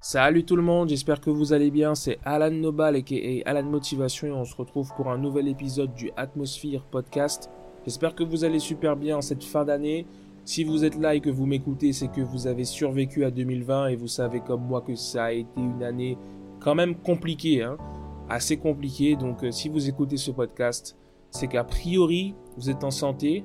Salut tout le monde, j'espère que vous allez bien. C'est Alan Nobal et Alan Motivation et on se retrouve pour un nouvel épisode du Atmosphere Podcast. J'espère que vous allez super bien en cette fin d'année. Si vous êtes là et que vous m'écoutez, c'est que vous avez survécu à 2020 et vous savez comme moi que ça a été une année quand même compliquée, hein assez compliquée. Donc euh, si vous écoutez ce podcast, c'est qu'a priori vous êtes en santé.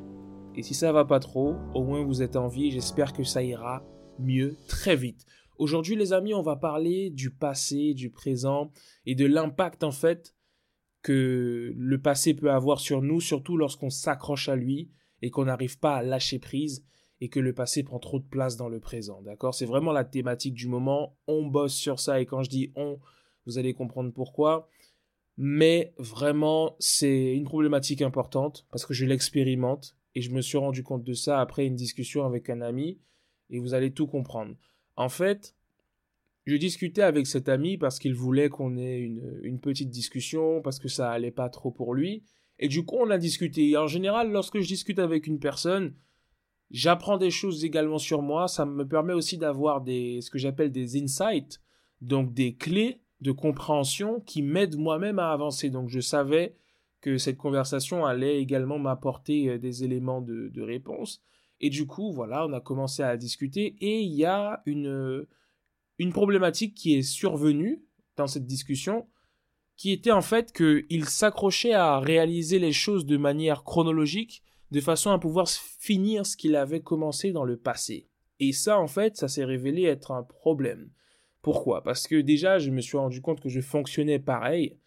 Et si ça va pas trop, au moins vous êtes en vie. J'espère que ça ira mieux très vite. Aujourd'hui, les amis, on va parler du passé, du présent et de l'impact en fait que le passé peut avoir sur nous, surtout lorsqu'on s'accroche à lui et qu'on n'arrive pas à lâcher prise et que le passé prend trop de place dans le présent. D'accord? C'est vraiment la thématique du moment. On bosse sur ça et quand je dis on, vous allez comprendre pourquoi. Mais vraiment, c'est une problématique importante parce que je l'expérimente et je me suis rendu compte de ça après une discussion avec un ami et vous allez tout comprendre. En fait, je discutais avec cet ami parce qu'il voulait qu'on ait une, petite discussion, parce que ça allait pas trop pour lui. Et du coup, on a discuté. Et en général, lorsque je discute avec une personne, j'apprends des choses également sur moi. Ça me permet aussi d'avoir ce que j'appelle des insights, donc des clés de compréhension qui m'aident moi-même à avancer. Donc, je savais que cette conversation allait également m'apporter euh, des éléments de réponse. Et du coup, voilà, on a commencé à discuter et il y a une, une problématique qui est survenue dans cette discussion qui était en fait qu'il s'accrochait à réaliser les choses de manière chronologique de façon à pouvoir finir ce qu'il avait commencé dans le passé. Et ça, en fait, ça s'est révélé être un problème. Pourquoi? Parce que déjà, je me suis rendu compte que je fonctionnais pareil.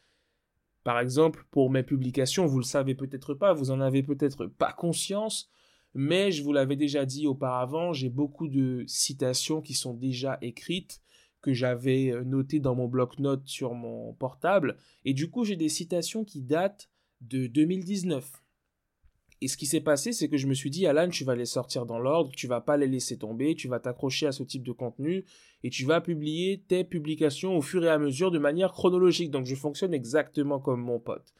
Par exemple, pour mes publications, vous le savez peut-être pas, vous en avez peut-être pas conscience, mais je vous l'avais déjà dit auparavant, j'ai beaucoup de citations qui sont déjà écrites, que j'avais euh, notées dans mon bloc-notes sur mon portable, et du coup j'ai des citations qui datent de 2019. Et ce qui s'est passé, c'est que je me suis dit, Alan, tu vas les sortir dans l'ordre, tu vas pas les laisser tomber, tu vas t'accrocher à ce type de contenu, et tu vas publier tes publications au fur et à mesure de manière chronologique. Donc je fonctionne exactement comme mon pote.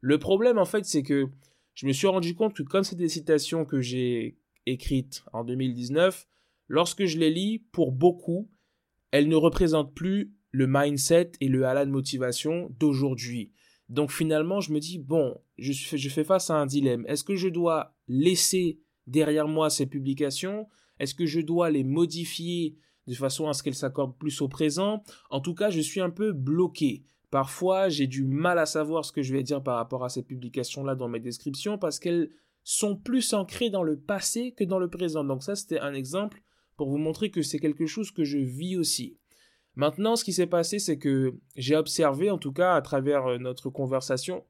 Le problème, en fait, c'est que je me suis rendu compte que comme c'est des citations que j'ai écrites en 2019, lorsque je les lis, pour beaucoup, elles ne représentent plus le mindset et le de motivation d'aujourd'hui. Donc finalement, je me dis, bon, je fais face à un dilemme. Est-ce que je dois laisser derrière moi ces publications? Est-ce que je dois les modifier de façon à ce qu'elles s'accordent plus au présent? En tout cas, je suis un peu bloqué. Parfois, j'ai du mal à savoir ce que je vais dire par rapport à ces publications-là dans mes descriptions parce qu'elles sont plus ancrées dans le passé que dans le présent. Donc ça, c'était un exemple pour vous montrer que c'est quelque chose que je vis aussi. Maintenant, ce qui s'est passé, c'est que j'ai observé, en tout cas à travers euh, notre conversation,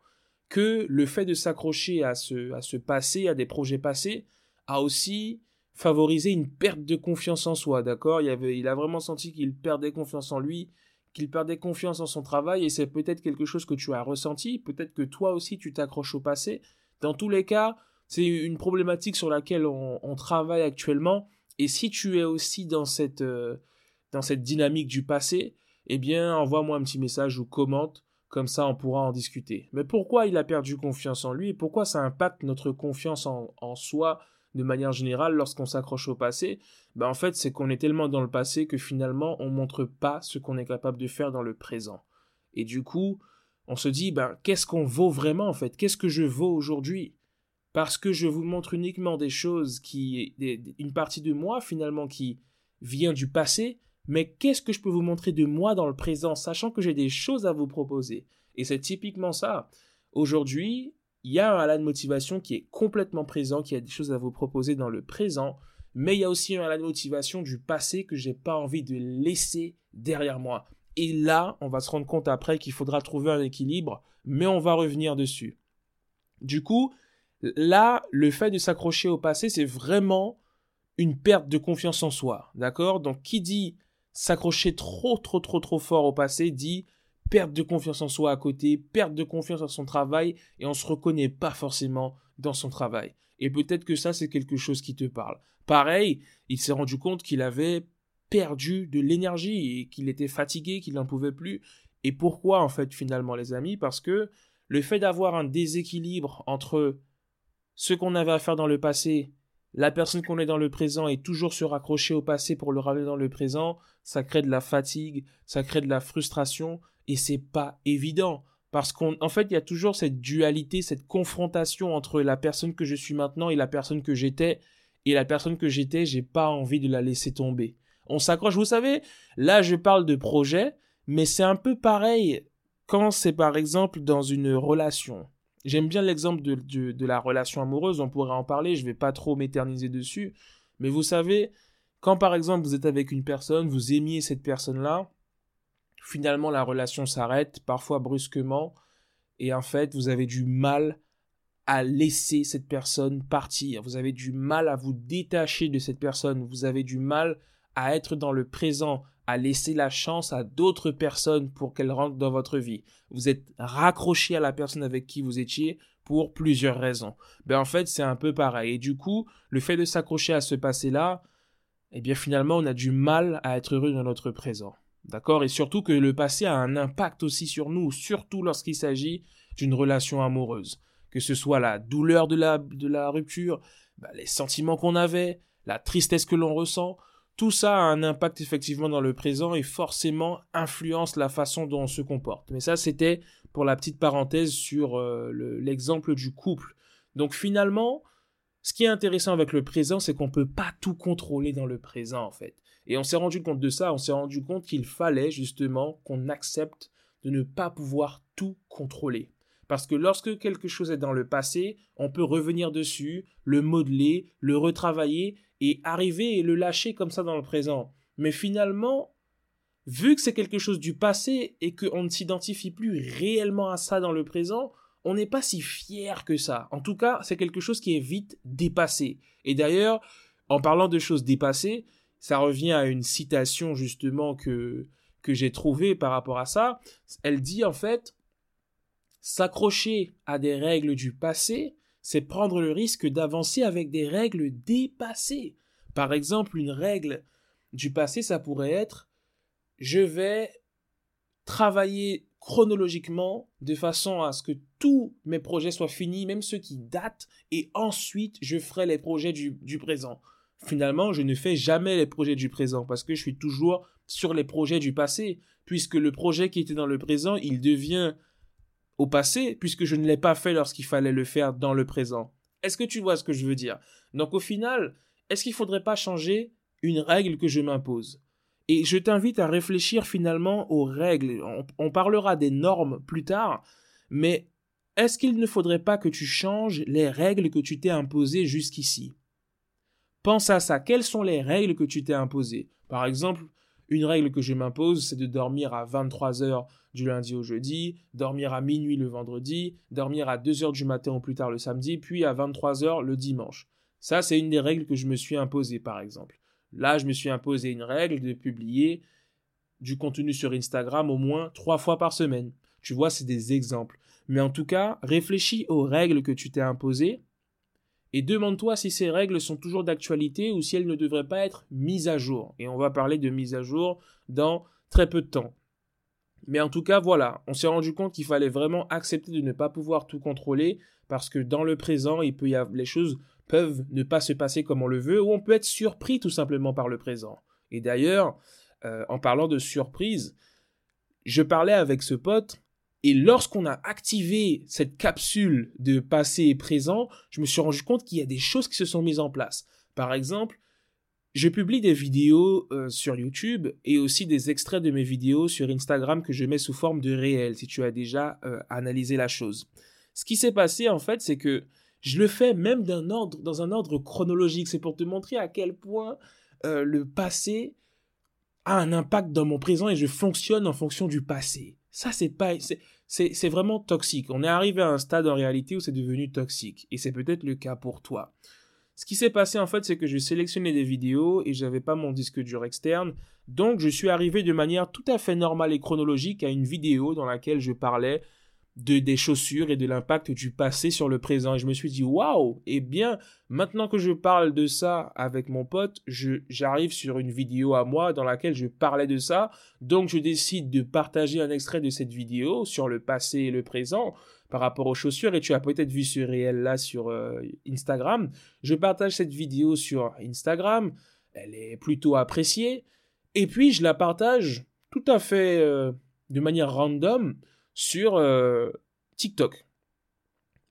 que le fait de s'accrocher à ce, passé, à des projets passés, a aussi favorisé une perte de confiance en soi, d'accord? Il, il a vraiment senti qu'il perdait confiance en lui, qu'il perdait confiance en son travail et c'est peut-être quelque chose que tu as ressenti, peut-être que toi aussi tu t'accroches au passé. Dans tous les cas, c'est une problématique sur laquelle on, travaille actuellement et si tu es aussi dans cette, euh, dans cette dynamique du passé, eh bien envoie-moi un petit message ou commente, comme ça on pourra en discuter. Mais pourquoi il a perdu confiance en lui et pourquoi ça impacte notre confiance en, en soi de manière générale lorsqu'on s'accroche au passé, ben en fait c'est qu'on est tellement dans le passé que finalement on montre pas ce qu'on est capable de faire dans le présent. Et du coup, on se dit ben qu'est-ce qu'on vaut vraiment en fait? Qu'est-ce que je vaux aujourd'hui? Parce que je vous montre uniquement des choses qui une partie de moi finalement qui vient du passé, mais qu'est-ce que je peux vous montrer de moi dans le présent sachant que j'ai des choses à vous proposer? Et c'est typiquement ça. Aujourd'hui, il y a un Alan Motivation qui est complètement présent, qui a des choses à vous proposer dans le présent, mais il y a aussi un Alan Motivation du passé que j'ai pas envie de laisser derrière moi. Et là, on va se rendre compte après qu'il faudra trouver un équilibre, mais on va revenir dessus. Du coup, là, le fait de s'accrocher au passé, c'est vraiment une perte de confiance en soi. D'accord? Donc, qui dit s'accrocher trop, trop, trop, trop fort au passé dit perte de confiance en soi à côté, perte de confiance en son travail, et on se reconnaît pas forcément dans son travail. Et peut-être que ça, c'est quelque chose qui te parle. Pareil, il s'est rendu compte qu'il avait perdu de l'énergie et qu'il était fatigué, qu'il n'en pouvait plus. Et pourquoi, en fait, finalement, les amis? Parce que le fait d'avoir un déséquilibre entre ce qu'on avait à faire dans le passé, la personne qu'on est dans le présent est toujours se raccrocher au passé pour le ramener dans le présent, ça crée de la fatigue, ça crée de la frustration, et c'est pas évident. Parce qu'en fait, il y a toujours cette dualité, cette confrontation entre la personne que je suis maintenant et la personne que j'étais. Et la personne que j'étais, j'ai pas envie de la laisser tomber. On s'accroche, vous savez, là je parle de projet, mais c'est un peu pareil quand c'est par exemple dans une relation. J'aime bien l'exemple de, de, la relation amoureuse, on pourrait en parler, je vais pas trop m'éterniser dessus. Mais vous savez, quand par exemple vous êtes avec une personne, vous aimiez cette personne-là, finalement la relation s'arrête, parfois brusquement, et en fait vous avez du mal à laisser cette personne partir, vous avez du mal à vous détacher de cette personne, vous avez du mal à être dans le présent, à laisser la chance à d'autres personnes pour qu'elles rentrent dans votre vie. Vous êtes raccroché à la personne avec qui vous étiez pour plusieurs raisons. Ben en fait, c'est un peu pareil. Et du coup, le fait de s'accrocher à ce passé-là, eh bien finalement, on a du mal à être heureux dans notre présent. D'accord? Et surtout que le passé a un impact aussi sur nous, surtout lorsqu'il s'agit d'une relation amoureuse. Que ce soit la douleur de la, de la rupture, ben, les sentiments qu'on avait, la tristesse que l'on ressent, tout ça a un impact effectivement dans le présent et forcément influence la façon dont on se comporte. Mais ça, c'était pour la petite parenthèse sur euh, l'exemple du couple. Donc finalement, ce qui est intéressant avec le présent, c'est qu'on ne peut pas tout contrôler dans le présent en fait. Et on s'est rendu compte de ça, on s'est rendu compte qu'il fallait justement qu'on accepte de ne pas pouvoir tout contrôler. Parce que lorsque quelque chose est dans le passé, on peut revenir dessus, le modeler, le retravailler et arriver et le lâcher comme ça dans le présent. Mais finalement, vu que c'est quelque chose du passé et qu'on ne s'identifie plus réellement à ça dans le présent, on n'est pas si fier que ça. En tout cas, c'est quelque chose qui est vite dépassé. Et d'ailleurs, en parlant de choses dépassées, ça revient à une citation justement que, j'ai trouvée par rapport à ça. Elle dit en fait, s'accrocher à des règles du passé, c'est prendre le risque d'avancer avec des règles dépassées. Par exemple, une règle du passé, ça pourrait être je vais travailler chronologiquement de façon à ce que tous mes projets soient finis, même ceux qui datent, et ensuite je ferai les projets du présent. Finalement, je ne fais jamais les projets du présent parce que je suis toujours sur les projets du passé, puisque le projet qui était dans le présent, il devient au passé, puisque je ne l'ai pas fait lorsqu'il fallait le faire dans le présent. Est-ce que tu vois ce que je veux dire? Donc au final, est-ce qu'il ne faudrait pas changer une règle que je m'impose? Et je t'invite à réfléchir finalement aux règles. On, parlera des normes plus tard, mais est-ce qu'il ne faudrait pas que tu changes les règles que tu t'es imposées jusqu'ici? Pense à ça. Quelles sont les règles que tu t'es imposées? Par exemple, une règle que je m'impose, c'est de dormir à 23 heures du lundi au jeudi, dormir à minuit le vendredi, dormir à 2 heures du matin ou plus tard le samedi, puis à 23 heures le dimanche. Ça, c'est une des règles que je me suis imposée, par exemple. Là, je me suis imposé une règle de publier du contenu sur Instagram au moins trois fois par semaine. Tu vois, c'est des exemples. Mais en tout cas, réfléchis aux règles que tu t'es imposées et demande-toi si ces règles sont toujours d'actualité ou si elles ne devraient pas être mises à jour. Et on va parler de mise à jour dans très peu de temps. Mais en tout cas, voilà, on s'est rendu compte qu'il fallait vraiment accepter de ne pas pouvoir tout contrôler parce que dans le présent, les choses peuvent ne pas se passer comme on le veut ou on peut être surpris tout simplement par le présent. Et d'ailleurs, euh, en parlant de surprise, je parlais avec ce pote et lorsqu'on a activé cette capsule de passé et présent, je me suis rendu compte qu'il y a des choses qui se sont mises en place. Par exemple, je publie des vidéos euh, sur YouTube et aussi des extraits de mes vidéos sur Instagram que je mets sous forme de réel, si tu as déjà euh, analysé la chose. Ce qui s'est passé en fait, c'est que je le fais même dans un ordre chronologique. C'est pour te montrer à quel point euh, le passé a un impact dans mon présent et je fonctionne en fonction du passé. Ça, c'est pas, c'est vraiment toxique. On est arrivé à un stade en réalité où c'est devenu toxique. Et c'est peut-être le cas pour toi. Ce qui s'est passé en fait, c'est que je sélectionnais des vidéos et j'avais pas mon disque dur externe. Donc je suis arrivé de manière tout à fait normale et chronologique à une vidéo dans laquelle je parlais de des chaussures et de l'impact du passé sur le présent. Et je me suis dit, waouh, eh bien, maintenant que je parle de ça avec mon pote, j'arrive sur une vidéo à moi dans laquelle je parlais de ça. Donc, je décide de partager un extrait de cette vidéo sur le passé et le présent par rapport aux chaussures. Et tu as peut-être vu ce réel là sur euh, Instagram. Je partage cette vidéo sur Instagram. Elle est plutôt appréciée. Et puis, je la partage tout à fait euh, de manière random sur euh, TikTok.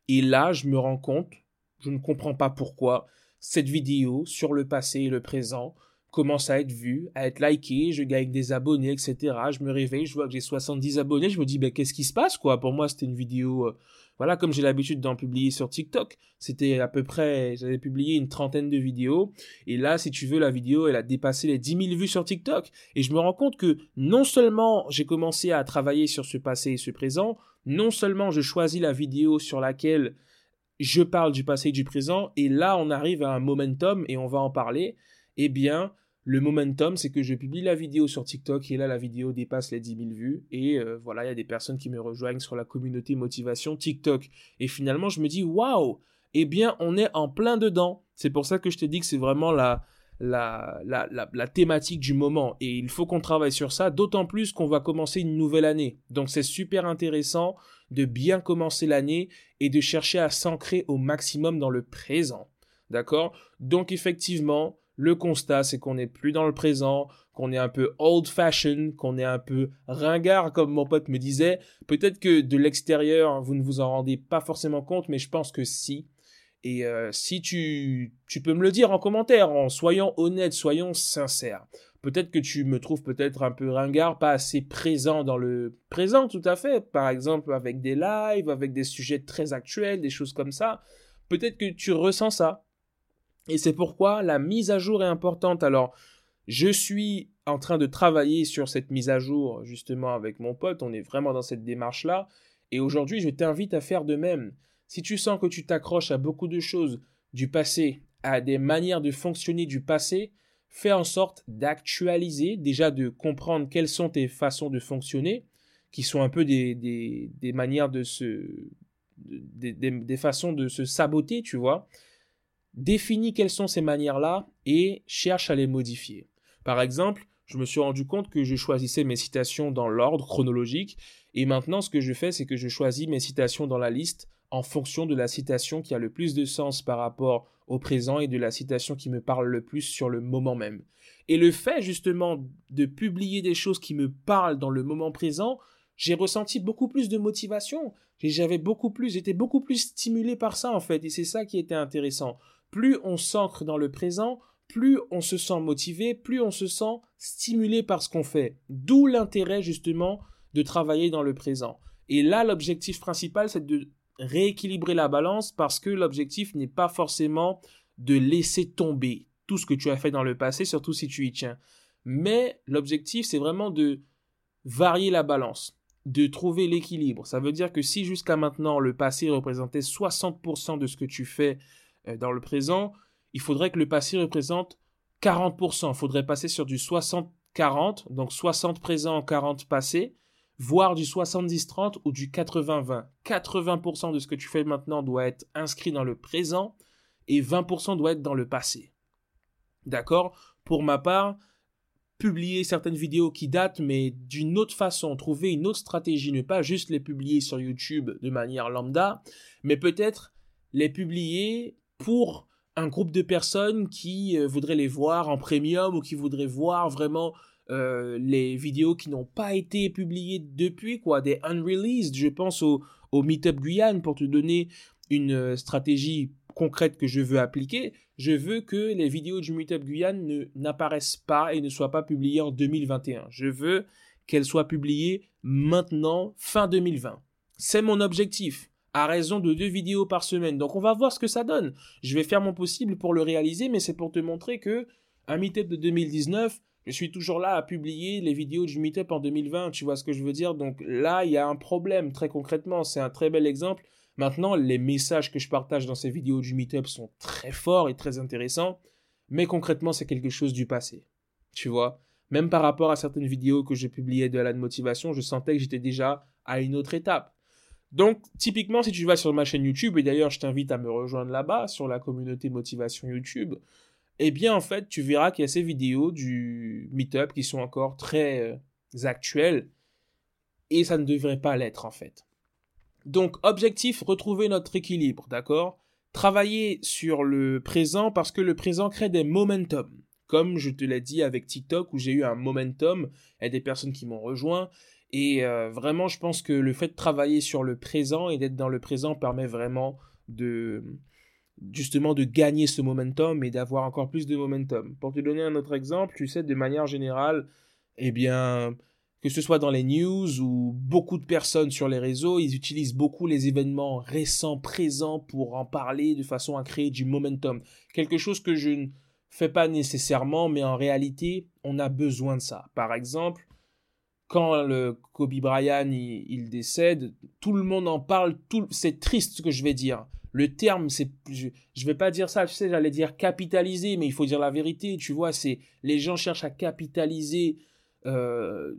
Et là, je me rends compte, je ne comprends pas pourquoi, cette vidéo sur le passé et le présent commence à être vue, à être likée, je gagne des abonnés, etc. Je me réveille, je vois que j'ai 70 abonnés, je me dis, ben, qu'est-ce qui se passe, quoi? Pour moi, c'était une vidéo euh, voilà, comme j'ai l'habitude d'en publier sur TikTok, c'était à peu près, j'avais publié une trentaine de vidéos, et là, si tu veux, la vidéo, elle a dépassé les 10 000 vues sur TikTok, et je me rends compte que non seulement j'ai commencé à travailler sur ce passé et ce présent, non seulement je choisis la vidéo sur laquelle je parle du passé et du présent, et là, on arrive à un momentum, et on va en parler, eh bien, le momentum, c'est que je publie la vidéo sur TikTok et là, la vidéo dépasse les 10 000 vues. Et euh, voilà, il y a des personnes qui me rejoignent sur la communauté motivation TikTok. Et finalement, je me dis, waouh, eh bien, on est en plein dedans. C'est pour ça que je te dis que c'est vraiment la, la, la, la, thématique du moment. Et il faut qu'on travaille sur ça, d'autant plus qu'on va commencer une nouvelle année. Donc, c'est super intéressant de bien commencer l'année et de chercher à s'ancrer au maximum dans le présent. D'accord? Donc, effectivement, le constat, c'est qu'on n'est plus dans le présent, qu'on est un peu old fashioned, qu'on est un peu ringard, comme mon pote me disait. Peut-être que de l'extérieur, vous ne vous en rendez pas forcément compte, mais je pense que si. Et euh, si tu, tu peux me le dire en commentaire, en soyant honnête, soyons sincères. Peut-être que tu me trouves peut-être un peu ringard, pas assez présent dans le présent, tout à fait. Par exemple, avec des lives, avec des sujets très actuels, des choses comme ça. Peut-être que tu ressens ça. Et c'est pourquoi la mise à jour est importante. Alors, je suis en train de travailler sur cette mise à jour justement avec mon pote. On est vraiment dans cette démarche-là. Et aujourd'hui, je t'invite à faire de même. Si tu sens que tu t'accroches à beaucoup de choses du passé, à des manières de fonctionner du passé, fais en sorte d'actualiser, déjà de comprendre quelles sont tes façons de fonctionner, qui sont un peu des, des, manières de se. Des, des, façons de se saboter, tu vois définis quelles sont ces manières-là et cherche à les modifier. Par exemple, je me suis rendu compte que je choisissais mes citations dans l'ordre chronologique et maintenant ce que je fais c'est que je choisis mes citations dans la liste en fonction de la citation qui a le plus de sens par rapport au présent et de la citation qui me parle le plus sur le moment même. Et le fait justement de publier des choses qui me parlent dans le moment présent, j'ai ressenti beaucoup plus de motivation. J'avais beaucoup plus, j'étais beaucoup plus stimulé par ça en fait, et c'est ça qui était intéressant plus on s'ancre dans le présent, plus on se sent motivé, plus on se sent stimulé par ce qu'on fait. D'où l'intérêt justement de travailler dans le présent. Et là, l'objectif principal, c'est de rééquilibrer la balance parce que l'objectif n'est pas forcément de laisser tomber tout ce que tu as fait dans le passé, surtout si tu y tiens. Mais l'objectif, c'est vraiment de varier la balance, de trouver l'équilibre. Ça veut dire que si jusqu'à maintenant le passé représentait 60% de ce que tu fais dans le présent, il faudrait que le passé représente 40%. Il faudrait passer sur du 60-40, donc 60 présent, 40 passé, voire du 70-30 ou du 80-20. 80%, de ce que tu fais maintenant doit être inscrit dans le présent et 20% doit être dans le passé. D'accord? Pour ma part, publier certaines vidéos qui datent, mais d'une autre façon, trouver une autre stratégie, ne pas juste les publier sur YouTube de manière lambda, mais peut-être les publier pour un groupe de personnes qui euh, voudraient les voir en premium ou qui voudraient voir vraiment euh, les vidéos qui n'ont pas été publiées depuis, quoi, des unreleased. Je pense au, au Meetup Guyane pour te donner une euh, stratégie concrète que je veux appliquer. Je veux que les vidéos du Meetup Guyane ne, n'apparaissent pas et ne soient pas publiées en 2021. Je veux qu'elles soient publiées maintenant, fin 2020. C'est mon objectif à raison de deux vidéos par semaine. Donc on va voir ce que ça donne. Je vais faire mon possible pour le réaliser, mais c'est pour te montrer que un meetup de 2019, je suis toujours là à publier les vidéos du meetup en 2020, tu vois ce que je veux dire? Donc là, il y a un problème très concrètement, c'est un très bel exemple. Maintenant, les messages que je partage dans ces vidéos du meetup sont très forts et très intéressants, mais concrètement, c'est quelque chose du passé. Tu vois? Même par rapport à certaines vidéos que j'ai publiées de la motivation, je sentais que j'étais déjà à une autre étape. Donc, typiquement, si tu vas sur ma chaîne YouTube, et d'ailleurs, je t'invite à me rejoindre là-bas, sur la communauté motivation YouTube, eh bien, en fait, tu verras qu'il y a ces vidéos du Meetup qui sont encore très euh, actuelles, et ça ne devrait pas l'être, en fait. Donc, objectif, retrouver notre équilibre, d'accord? Travailler sur le présent parce que le présent crée des momentum. Comme je te l'ai dit avec TikTok où j'ai eu un momentum, a des personnes qui m'ont rejoint, et euh, vraiment, je pense que le fait de travailler sur le présent et d'être dans le présent permet vraiment de justement de gagner ce momentum et d'avoir encore plus de momentum. Pour te donner un autre exemple, tu sais, de manière générale, eh bien, que ce soit dans les news ou beaucoup de personnes sur les réseaux, ils utilisent beaucoup les événements récents, présents pour en parler de façon à créer du momentum. Quelque chose que je ne fais pas nécessairement, mais en réalité, on a besoin de ça. Par exemple, quand le Kobe Bryant il, décède, tout le monde en parle, tout, c'est triste ce que je vais dire. Le terme, c'est, je, je vais pas dire ça, tu sais, j'allais dire capitaliser, mais il faut dire la vérité, tu vois, c'est, les gens cherchent à capitaliser, euh,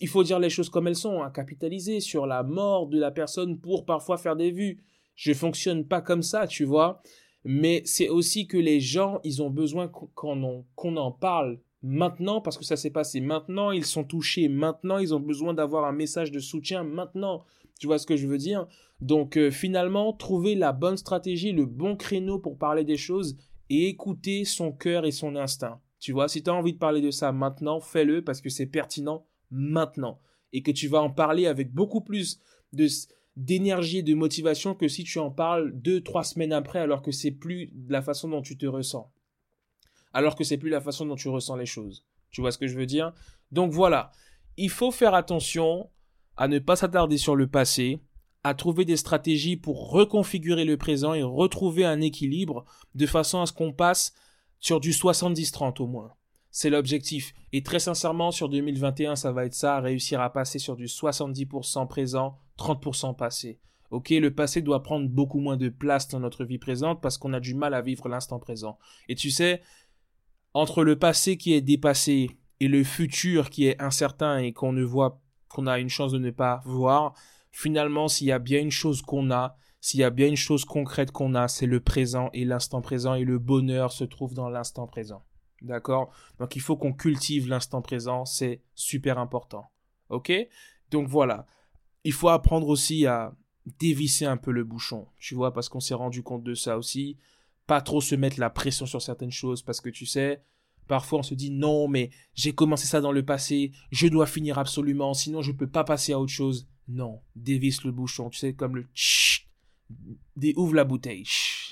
il faut dire les choses comme elles sont, à hein, capitaliser sur la mort de la personne pour parfois faire des vues. Je fonctionne pas comme ça, tu vois, mais c'est aussi que les gens, ils ont besoin qu'on qu'on en parle maintenant parce que ça s'est passé maintenant, ils sont touchés maintenant, ils ont besoin d'avoir un message de soutien maintenant. Tu vois ce que je veux dire? Donc euh, finalement, trouver la bonne stratégie, le bon créneau pour parler des choses et écouter son cœur et son instinct. Tu vois, si tu as envie de parler de ça maintenant, fais-le parce que c'est pertinent maintenant et que tu vas en parler avec beaucoup plus de d'énergie et de motivation que si tu en parles deux, trois semaines après alors que c'est plus la façon dont tu te ressens alors que c'est plus la façon dont tu ressens les choses. Tu vois ce que je veux dire? Donc voilà, il faut faire attention à ne pas s'attarder sur le passé, à trouver des stratégies pour reconfigurer le présent et retrouver un équilibre de façon à ce qu'on passe sur du 70-30 au moins. C'est l'objectif. Et très sincèrement, sur 2021, ça va être ça, réussir à passer sur du 70% présent, 30% passé. Ok, le passé doit prendre beaucoup moins de place dans notre vie présente parce qu'on a du mal à vivre l'instant présent. Et tu sais, entre le passé qui est dépassé et le futur qui est incertain et qu'on ne voit, qu'on a une chance de ne pas voir, finalement, s'il y a bien une chose qu'on a, s'il y a bien une chose concrète qu'on a, c'est le présent et l'instant présent et le bonheur se trouve dans l'instant présent. D'accord? Donc il faut qu'on cultive l'instant présent, c'est super important. Ok? Donc voilà. Il faut apprendre aussi à dévisser un peu le bouchon, tu vois, parce qu'on s'est rendu compte de ça aussi pas trop se mettre la pression sur certaines choses parce que tu sais, parfois on se dit non, mais j'ai commencé ça dans le passé, je dois finir absolument, sinon je peux pas passer à autre chose. Non, dévisse le bouchon, tu sais, comme le tch, ouvre la bouteille,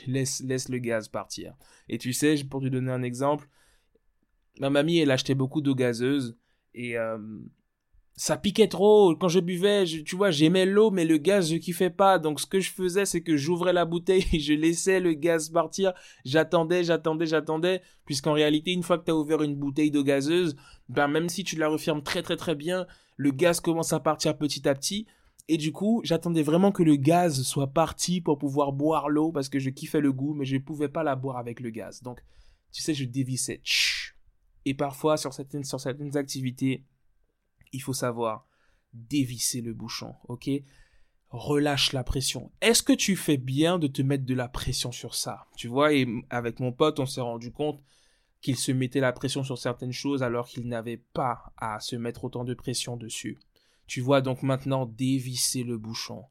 laisse, laisse le gaz partir. Et tu sais, pour te donner un exemple, ma mamie, elle achetait beaucoup d'eau gazeuse et euh, ça piquait trop. Quand je buvais, tu vois, j'aimais l'eau, mais le gaz, je kiffais pas. Donc, ce que je faisais, c'est que j'ouvrais la bouteille et je laissais le gaz partir. J'attendais, j'attendais, j'attendais. Puisqu'en réalité, une fois que tu as ouvert une bouteille d'eau gazeuse, ben, même si tu la refermes très, très, très bien, le gaz commence à partir petit à petit. Et du coup, j'attendais vraiment que le gaz soit parti pour pouvoir boire l'eau parce que je kiffais le goût, mais je pouvais pas la boire avec le gaz. Donc, tu sais, je dévissais. Et parfois, sur certaines, sur certaines activités, il faut savoir dévisser le bouchon, ok? Relâche la pression. Est-ce que tu fais bien de te mettre de la pression sur ça? Tu vois, et avec mon pote, on s'est rendu compte qu'il se mettait la pression sur certaines choses alors qu'il n'avait pas à se mettre autant de pression dessus. Tu vois donc maintenant dévisser le bouchon,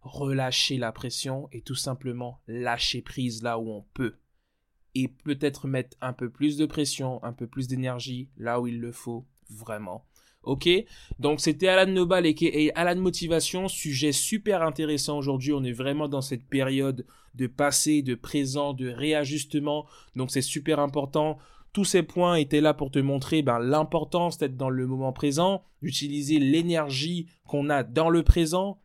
relâcher la pression et tout simplement lâcher prise là où on peut. Et peut-être mettre un peu plus de pression, un peu plus d'énergie là où il le faut vraiment. Ok? Donc c'était Alan Nobal et Alan Motivation, sujet super intéressant aujourd'hui. On est vraiment dans cette période de passé, de présent, de réajustement. Donc c'est super important. Tous ces points étaient là pour te montrer ben, l'importance d'être dans le moment présent, d'utiliser l'énergie qu'on a dans le présent,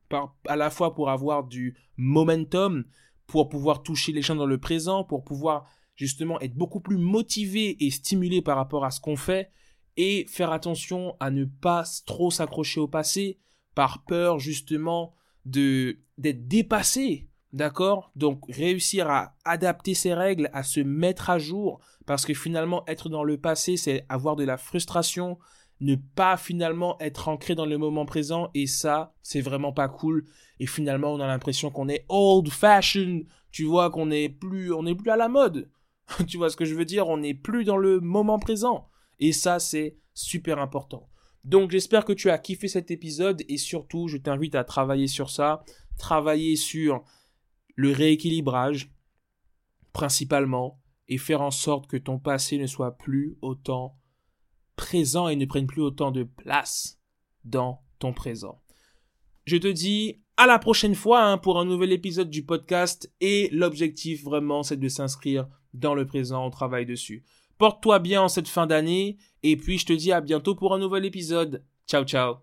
à la fois pour avoir du momentum, pour pouvoir toucher les gens dans le présent, pour pouvoir justement être beaucoup plus motivé et stimulé par rapport à ce qu'on fait, et faire attention à ne pas trop s'accrocher au passé par peur justement de d'être dépassé, d'accord? Donc réussir à adapter ses règles, à se mettre à jour parce que finalement être dans le passé, c'est avoir de la frustration, ne pas finalement être ancré dans le moment présent et ça, c'est vraiment pas cool. Et finalement, on a l'impression qu'on est old fashioned, tu vois, qu'on est plus, on est plus à la mode. tu vois ce que je veux dire? On n'est plus dans le moment présent. Et ça, c'est super important. Donc j'espère que tu as kiffé cet épisode et surtout, je t'invite à travailler sur ça, travailler sur le rééquilibrage principalement et faire en sorte que ton passé ne soit plus autant présent et ne prenne plus autant de place dans ton présent. Je te dis à la prochaine fois hein, pour un nouvel épisode du podcast et l'objectif vraiment c'est de s'inscrire dans le présent, on travaille dessus. Porte-toi bien en cette fin d'année et puis je te dis à bientôt pour un nouvel épisode. Ciao ciao